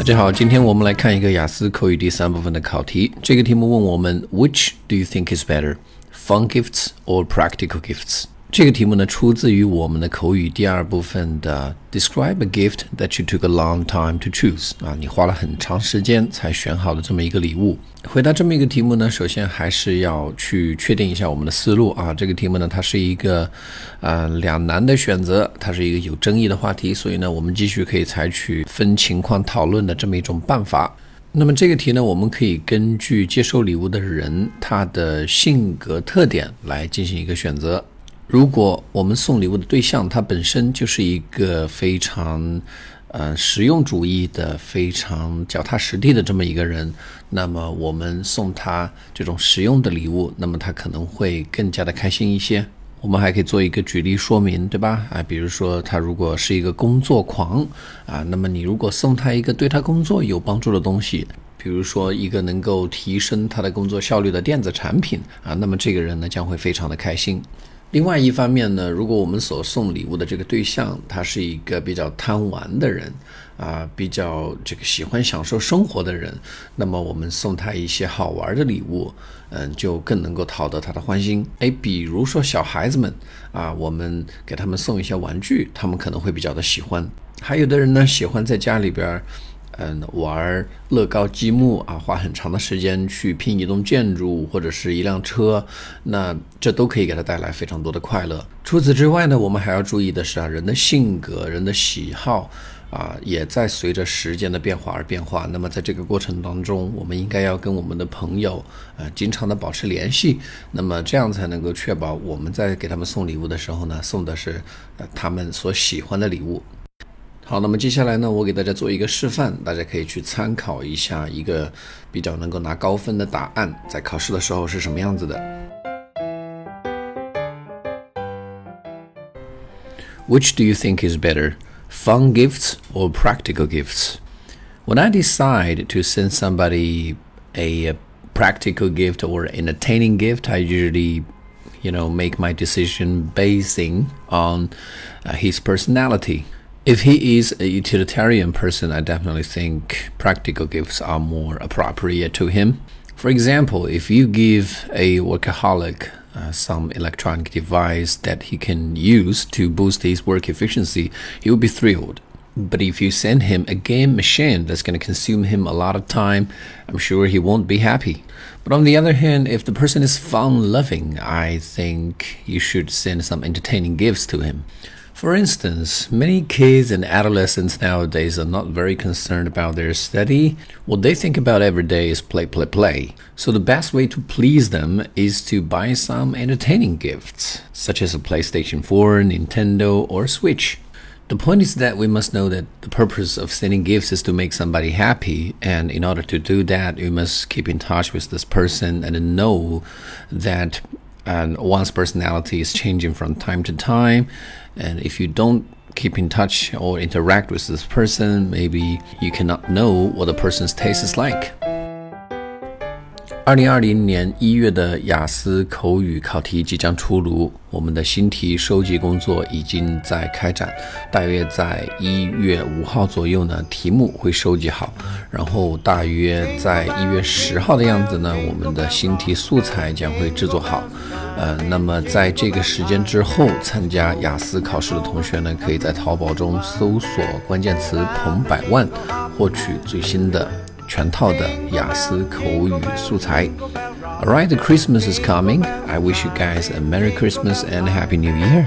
大家好，今天我们来看一个雅思口语第三部分的考题。这个题目问我们：Which do you think is better, fun gifts or practical gifts？ 这个题目呢，出自于我们的口语第二部分的 Describe a gift that you took a long time to choose 啊，你花了很长时间才选好的这么一个礼物。回答这么一个题目呢，首先还是要去确定一下我们的思路啊。这个题目呢，它是一个呃两难的选择，它是一个有争议的话题，所以呢，我们继续可以采取分情况讨论的这么一种办法。那么这个题呢，我们可以根据接受礼物的人他的性格特点来进行一个选择。如果我们送礼物的对象他本身就是一个非常，呃，实用主义的、非常脚踏实地的这么一个人，那么我们送他这种实用的礼物，那么他可能会更加的开心一些。我们还可以做一个举例说明，对吧？啊，比如说他如果是一个工作狂啊，那么你如果送他一个对他工作有帮助的东西，比如说一个能够提升他的工作效率的电子产品啊，那么这个人呢将会非常的开心。另外一方面呢，如果我们所送礼物的这个对象他是一个比较贪玩的人，啊，比较这个喜欢享受生活的人，那么我们送他一些好玩的礼物，嗯，就更能够讨得他的欢心。哎，比如说小孩子们啊，我们给他们送一些玩具，他们可能会比较的喜欢。还有的人呢，喜欢在家里边。嗯，玩乐高积木啊，花很长的时间去拼一栋建筑或者是一辆车，那这都可以给他带来非常多的快乐。除此之外呢，我们还要注意的是啊，人的性格、人的喜好啊，也在随着时间的变化而变化。那么在这个过程当中，我们应该要跟我们的朋友啊，经常的保持联系，那么这样才能够确保我们在给他们送礼物的时候呢，送的是呃他们所喜欢的礼物。好，那么接下来呢，我给大家做一个示范，大家可以去参考一下一个比较能够拿高分的答案，在考试的时候是什么样子的。Which do you think is better, fun gifts or practical gifts? When I decide to send somebody a practical gift or entertaining gift, I usually you know make my decision basing on uh, his personality if he is a utilitarian person, I definitely think practical gifts are more appropriate to him. For example, if you give a workaholic uh, some electronic device that he can use to boost his work efficiency, he will be thrilled. But if you send him a game machine that's going to consume him a lot of time, I'm sure he won't be happy. But on the other hand, if the person is fun loving, I think you should send some entertaining gifts to him. For instance, many kids and adolescents nowadays are not very concerned about their study. What they think about every day is play, play, play. So the best way to please them is to buy some entertaining gifts, such as a PlayStation 4, Nintendo, or Switch. The point is that we must know that the purpose of sending gifts is to make somebody happy, and in order to do that, you must keep in touch with this person and know that and one's personality is changing from time to time. And if you don't keep in touch or interact with this person, maybe you cannot know what the person's taste is like. 二零二零年一月的雅思口语考题即将出炉，我们的新题收集工作已经在开展，大约在一月五号左右呢，题目会收集好，然后大约在一月十号的样子呢，我们的新题素材将会制作好。呃，那么在这个时间之后参加雅思考试的同学呢，可以在淘宝中搜索关键词“彭百万”，获取最新的。全套的雅思口语素材。Alright, the Christmas is coming. I wish you guys a Merry Christmas and a Happy New Year.